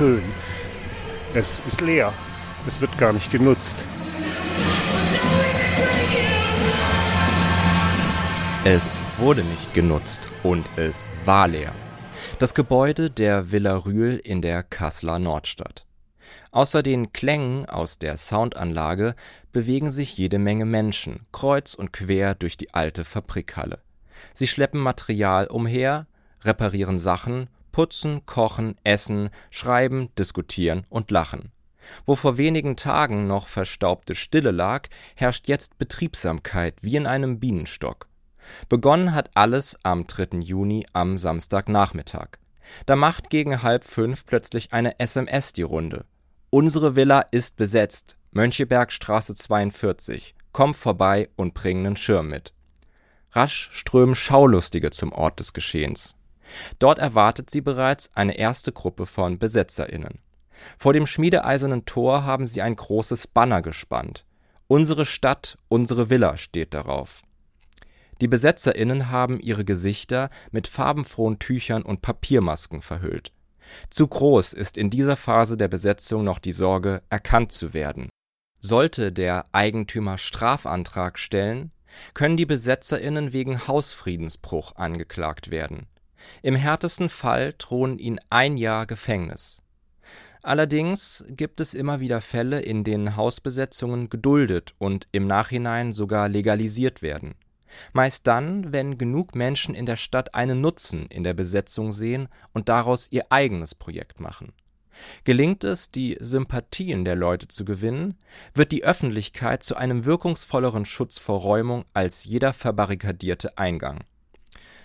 schön. Es ist leer. Es wird gar nicht genutzt. Es wurde nicht genutzt und es war leer. Das Gebäude der Villa Rühl in der Kasseler Nordstadt. Außer den Klängen aus der Soundanlage bewegen sich jede Menge Menschen kreuz und quer durch die alte Fabrikhalle. Sie schleppen Material umher, reparieren Sachen, putzen, kochen, essen, schreiben, diskutieren und lachen. Wo vor wenigen Tagen noch verstaubte Stille lag, herrscht jetzt Betriebsamkeit wie in einem Bienenstock. Begonnen hat alles am 3. Juni am Samstagnachmittag. Da macht gegen halb fünf plötzlich eine SMS die Runde. Unsere Villa ist besetzt. Mönchebergstraße 42. Komm vorbei und bring nen Schirm mit. Rasch strömen Schaulustige zum Ort des Geschehens. Dort erwartet sie bereits eine erste Gruppe von BesetzerInnen. Vor dem schmiedeeisernen Tor haben sie ein großes Banner gespannt. Unsere Stadt, unsere Villa steht darauf. Die BesetzerInnen haben ihre Gesichter mit farbenfrohen Tüchern und Papiermasken verhüllt. Zu groß ist in dieser Phase der Besetzung noch die Sorge, erkannt zu werden. Sollte der Eigentümer Strafantrag stellen, können die BesetzerInnen wegen Hausfriedensbruch angeklagt werden. Im härtesten Fall drohen ihnen ein Jahr Gefängnis. Allerdings gibt es immer wieder Fälle, in denen Hausbesetzungen geduldet und im Nachhinein sogar legalisiert werden Meist dann, wenn genug Menschen in der Stadt einen Nutzen in der Besetzung sehen und daraus ihr eigenes Projekt machen. Gelingt es, die Sympathien der Leute zu gewinnen, wird die Öffentlichkeit zu einem wirkungsvolleren Schutz vor Räumung als jeder verbarrikadierte Eingang.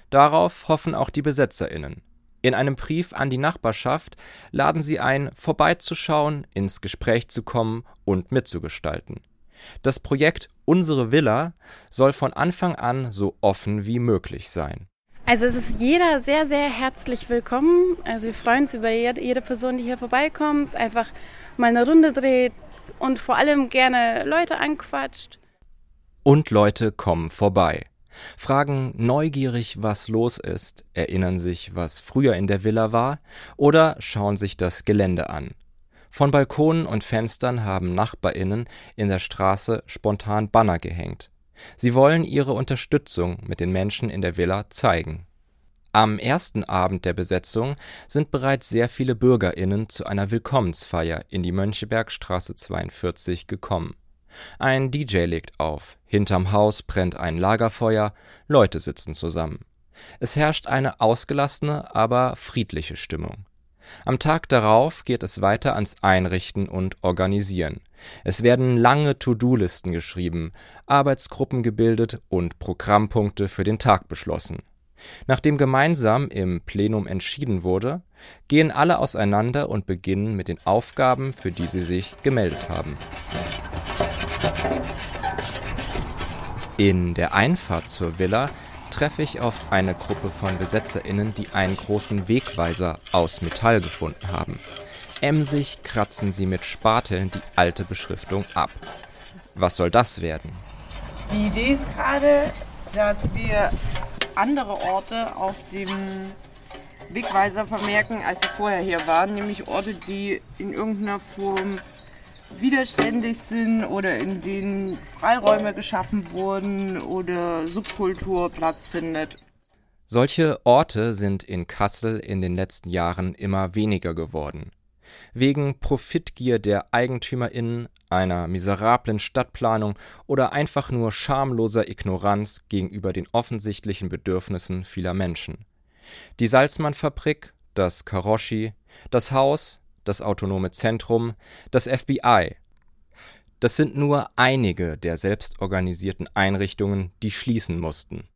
Darauf hoffen auch die BesetzerInnen. In einem Brief an die Nachbarschaft laden sie ein, vorbeizuschauen, ins Gespräch zu kommen und mitzugestalten das Projekt Unsere Villa soll von Anfang an so offen wie möglich sein. Also es ist jeder sehr, sehr herzlich willkommen. Also wir freuen uns über jede, jede Person, die hier vorbeikommt, einfach mal eine Runde dreht und vor allem gerne Leute anquatscht. Und Leute kommen vorbei. Fragen neugierig, was los ist, erinnern sich, was früher in der Villa war, oder schauen sich das Gelände an. Von Balkonen und Fenstern haben NachbarInnen in der Straße spontan Banner gehängt. Sie wollen ihre Unterstützung mit den Menschen in der Villa zeigen. Am ersten Abend der Besetzung sind bereits sehr viele BürgerInnen zu einer Willkommensfeier in die Mönchebergstraße 42 gekommen. Ein DJ legt auf, hinterm Haus brennt ein Lagerfeuer, Leute sitzen zusammen. Es herrscht eine ausgelassene, aber friedliche Stimmung. Am Tag darauf geht es weiter ans Einrichten und Organisieren. Es werden lange To-do-Listen geschrieben, Arbeitsgruppen gebildet und Programmpunkte für den Tag beschlossen. Nachdem gemeinsam im Plenum entschieden wurde, gehen alle auseinander und beginnen mit den Aufgaben, für die sie sich gemeldet haben. In der Einfahrt zur Villa treffe ich auf eine Gruppe von BesetzerInnen, die einen großen Wegweiser aus Metall gefunden haben. Emsig kratzen sie mit Spateln die alte Beschriftung ab. Was soll das werden? Die Idee ist gerade, dass wir andere Orte auf dem Wegweiser vermerken, als sie vorher hier waren, nämlich Orte, die in irgendeiner Form widerständig sind oder in denen Freiräume geschaffen wurden oder Subkultur Platz findet. Solche Orte sind in Kassel in den letzten Jahren immer weniger geworden. Wegen Profitgier der EigentümerInnen, einer miserablen Stadtplanung oder einfach nur schamloser Ignoranz gegenüber den offensichtlichen Bedürfnissen vieler Menschen. Die Salzmann-Fabrik, das Karoshi, das Haus, das Autonome Zentrum, das FBI. Das sind nur einige der selbstorganisierten Einrichtungen, die schließen mussten.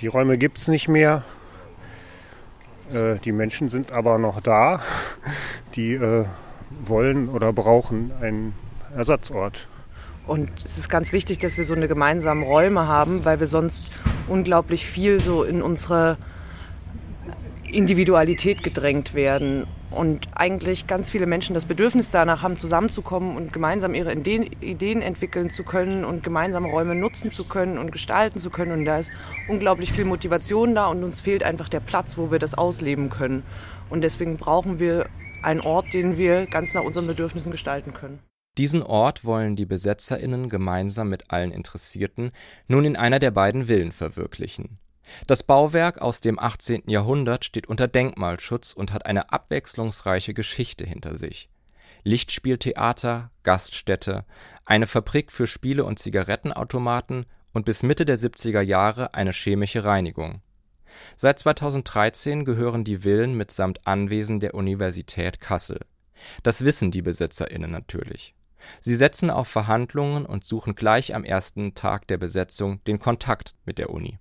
Die Räume gibt es nicht mehr. Äh, die Menschen sind aber noch da. Die äh, wollen oder brauchen einen Ersatzort. Und es ist ganz wichtig, dass wir so eine gemeinsame Räume haben, weil wir sonst unglaublich viel so in unsere Individualität gedrängt werden und eigentlich ganz viele Menschen das Bedürfnis danach haben, zusammenzukommen und gemeinsam ihre Ideen entwickeln zu können und gemeinsame Räume nutzen zu können und gestalten zu können. Und da ist unglaublich viel Motivation da und uns fehlt einfach der Platz, wo wir das ausleben können. Und deswegen brauchen wir ein Ort, den wir ganz nach unseren Bedürfnissen gestalten können. Diesen Ort wollen die BesetzerInnen gemeinsam mit allen Interessierten nun in einer der beiden Villen verwirklichen. Das Bauwerk aus dem 18. Jahrhundert steht unter Denkmalschutz und hat eine abwechslungsreiche Geschichte hinter sich. Lichtspieltheater, Gaststätte, eine Fabrik für Spiele und Zigarettenautomaten und bis Mitte der 70er Jahre eine chemische Reinigung. Seit 2013 gehören die Villen mitsamt Anwesen der Universität Kassel. Das wissen die BesetzerInnen natürlich. Sie setzen auf Verhandlungen und suchen gleich am ersten Tag der Besetzung den Kontakt mit der Uni.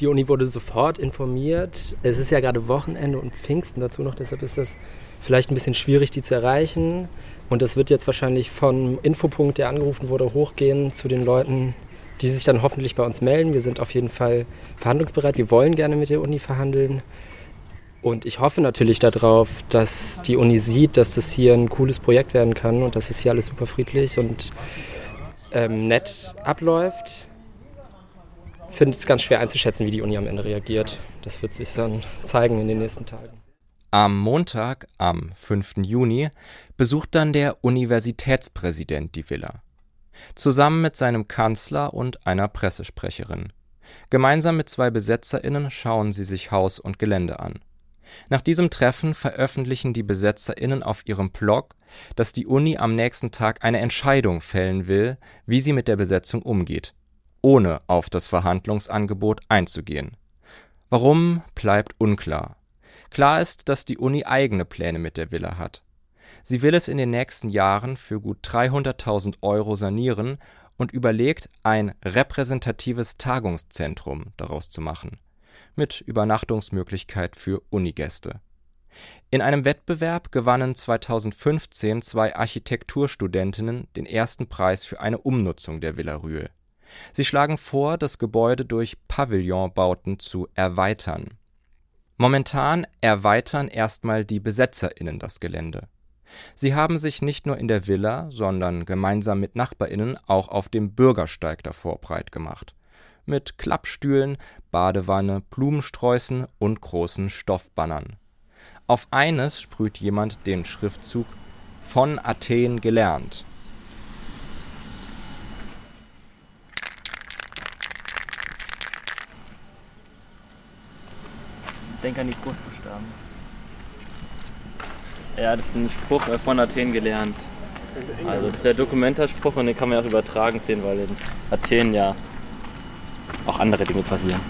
Die Uni wurde sofort informiert. Es ist ja gerade Wochenende und Pfingsten dazu noch, deshalb ist das vielleicht ein bisschen schwierig, die zu erreichen. Und das wird jetzt wahrscheinlich vom Infopunkt, der angerufen wurde, hochgehen zu den Leuten, die sich dann hoffentlich bei uns melden. Wir sind auf jeden Fall verhandlungsbereit. Wir wollen gerne mit der Uni verhandeln. Und ich hoffe natürlich darauf, dass die Uni sieht, dass das hier ein cooles Projekt werden kann und dass es hier alles super friedlich und ähm, nett abläuft finde es ganz schwer einzuschätzen, wie die Uni am Ende reagiert. Das wird sich dann zeigen in den nächsten Tagen. Am Montag, am 5. Juni, besucht dann der Universitätspräsident die Villa. Zusammen mit seinem Kanzler und einer Pressesprecherin. Gemeinsam mit zwei BesetzerInnen schauen sie sich Haus und Gelände an. Nach diesem Treffen veröffentlichen die BesetzerInnen auf ihrem Blog, dass die Uni am nächsten Tag eine Entscheidung fällen will, wie sie mit der Besetzung umgeht ohne auf das Verhandlungsangebot einzugehen. Warum, bleibt unklar. Klar ist, dass die Uni eigene Pläne mit der Villa hat. Sie will es in den nächsten Jahren für gut 300.000 Euro sanieren und überlegt, ein repräsentatives Tagungszentrum daraus zu machen, mit Übernachtungsmöglichkeit für Unigäste. In einem Wettbewerb gewannen 2015 zwei Architekturstudentinnen den ersten Preis für eine Umnutzung der Villa Rühl. Sie schlagen vor, das Gebäude durch Pavillonbauten zu erweitern. Momentan erweitern erstmal die BesetzerInnen das Gelände. Sie haben sich nicht nur in der Villa, sondern gemeinsam mit NachbarInnen auch auf dem Bürgersteig davor breit gemacht. Mit Klappstühlen, Badewanne, Blumensträußen und großen Stoffbannern. Auf eines sprüht jemand den Schriftzug Von Athen gelernt Denk an die Großbuchstaben. Ja, das ist ein Spruch äh, von Athen gelernt. Also das ist der Dokumentarspruch und den kann man auch übertragen sehen, weil in Athen ja auch andere Dinge passieren.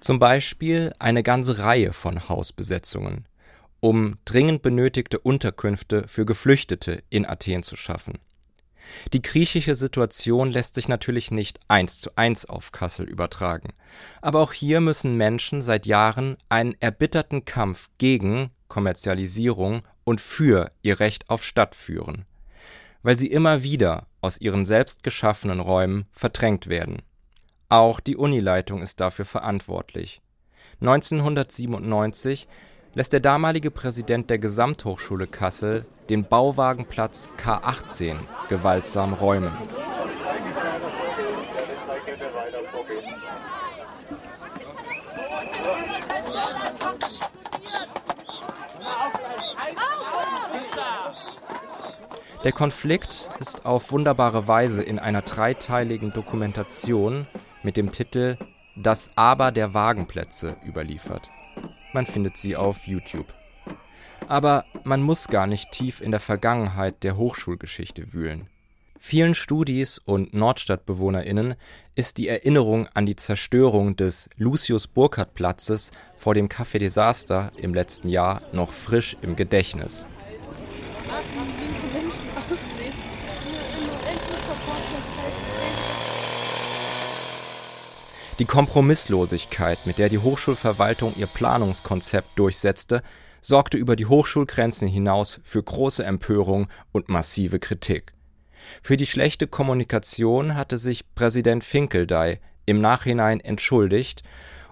Zum Beispiel eine ganze Reihe von Hausbesetzungen, um dringend benötigte Unterkünfte für Geflüchtete in Athen zu schaffen. Die griechische Situation lässt sich natürlich nicht eins zu eins auf Kassel übertragen, aber auch hier müssen Menschen seit Jahren einen erbitterten Kampf gegen Kommerzialisierung und für ihr Recht auf Stadt führen, weil sie immer wieder aus ihren selbst geschaffenen Räumen verdrängt werden. Auch die Unileitung ist dafür verantwortlich. 1997 lässt der damalige Präsident der Gesamthochschule Kassel den Bauwagenplatz K18 gewaltsam räumen. Der Konflikt ist auf wunderbare Weise in einer dreiteiligen Dokumentation mit dem Titel Das Aber der Wagenplätze überliefert. Man findet sie auf YouTube. Aber man muss gar nicht tief in der Vergangenheit der Hochschulgeschichte wühlen. Vielen Studis und Nordstadtbewohnerinnen ist die Erinnerung an die Zerstörung des Lucius-Burckhardt-Platzes vor dem Café Desaster im letzten Jahr noch frisch im Gedächtnis. Die Kompromisslosigkeit, mit der die Hochschulverwaltung ihr Planungskonzept durchsetzte, sorgte über die Hochschulgrenzen hinaus für große Empörung und massive Kritik. Für die schlechte Kommunikation hatte sich Präsident Finkeldey im Nachhinein entschuldigt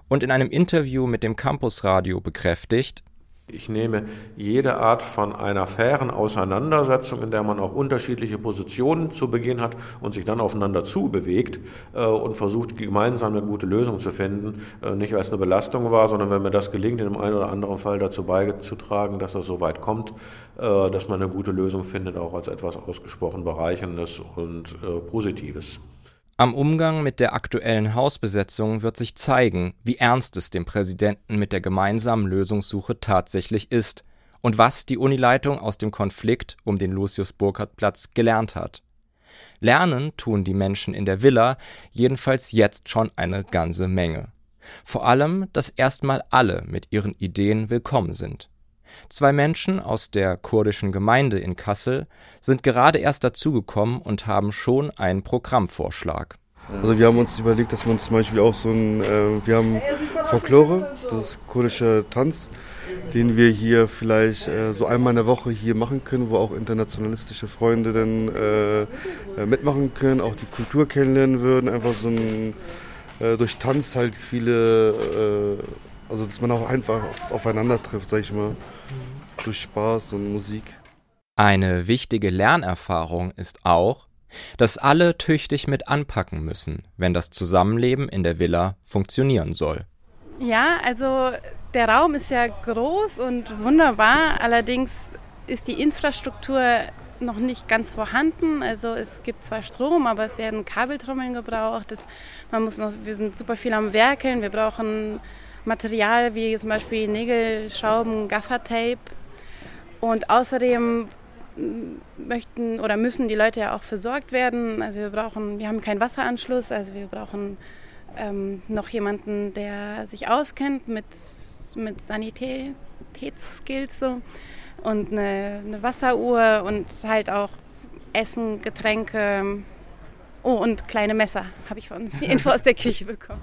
und in einem Interview mit dem Campusradio bekräftigt, Ich nehme jede Art von einer fairen Auseinandersetzung, in der man auch unterschiedliche Positionen zu Beginn hat und sich dann aufeinander zubewegt äh, und versucht, gemeinsam eine gute Lösung zu finden, äh, nicht weil es eine Belastung war, sondern wenn mir das gelingt, in dem einen oder anderen Fall dazu beizutragen, dass das so weit kommt, äh, dass man eine gute Lösung findet, auch als etwas ausgesprochen Bereicherndes und Positives. Am Umgang mit der aktuellen Hausbesetzung wird sich zeigen, wie ernst es dem Präsidenten mit der gemeinsamen Lösungssuche tatsächlich ist und was die Unileitung aus dem Konflikt um den Lucius-Burkhardt-Platz gelernt hat. Lernen tun die Menschen in der Villa jedenfalls jetzt schon eine ganze Menge. Vor allem, dass erstmal alle mit ihren Ideen willkommen sind. Zwei Menschen aus der kurdischen Gemeinde in Kassel sind gerade erst dazugekommen und haben schon einen Programmvorschlag. Also wir haben uns überlegt, dass man zum Beispiel auch so ein, äh, wir haben Folklore, das ist kurdischer Tanz, den wir hier vielleicht äh, so einmal in der Woche hier machen können, wo auch internationalistische Freunde dann äh, äh mitmachen können, auch die Kultur kennenlernen würden, einfach so ein, äh, durch Tanz halt viele, äh, also dass man auch einfach aufeinander trifft, sag ich mal durch Spaß und Musik. Eine wichtige Lernerfahrung ist auch, dass alle tüchtig mit anpacken müssen, wenn das Zusammenleben in der Villa funktionieren soll. Ja, also der Raum ist ja groß und wunderbar, allerdings ist die Infrastruktur noch nicht ganz vorhanden. Also es gibt zwar Strom, aber es werden Kabeltrommeln gebraucht. Das, man muss noch, wir sind super viel am Werkeln. Wir brauchen Material wie zum Beispiel Nägel, Schrauben, Gaffertape. Und außerdem möchten oder müssen die Leute ja auch versorgt werden. Also wir brauchen, wir haben keinen Wasseranschluss, also wir brauchen ähm, noch jemanden, der sich auskennt mit, mit Sanitätsskills so und eine, eine Wasseruhr und halt auch Essen, Getränke. Oh, und kleine Messer habe ich von die Info aus der Küche bekommen.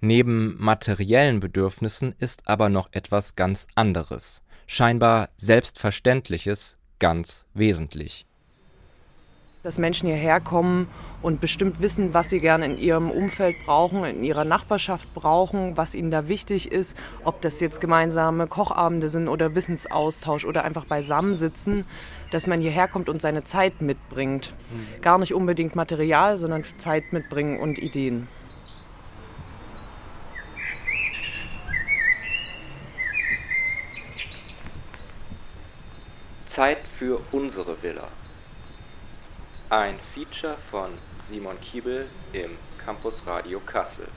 Neben materiellen Bedürfnissen ist aber noch etwas ganz anderes scheinbar Selbstverständliches ganz wesentlich. Dass Menschen hierher kommen und bestimmt wissen, was sie gerne in ihrem Umfeld brauchen, in ihrer Nachbarschaft brauchen, was ihnen da wichtig ist, ob das jetzt gemeinsame Kochabende sind oder Wissensaustausch oder einfach beisammensitzen, dass man hierher kommt und seine Zeit mitbringt. Mhm. Gar nicht unbedingt Material, sondern Zeit mitbringen und Ideen. Zeit für unsere Villa. Ein Feature von Simon Kiebel im Campus Radio Kassel.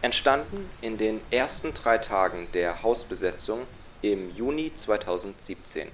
Entstanden in den ersten drei Tagen der Hausbesetzung im Juni 2017.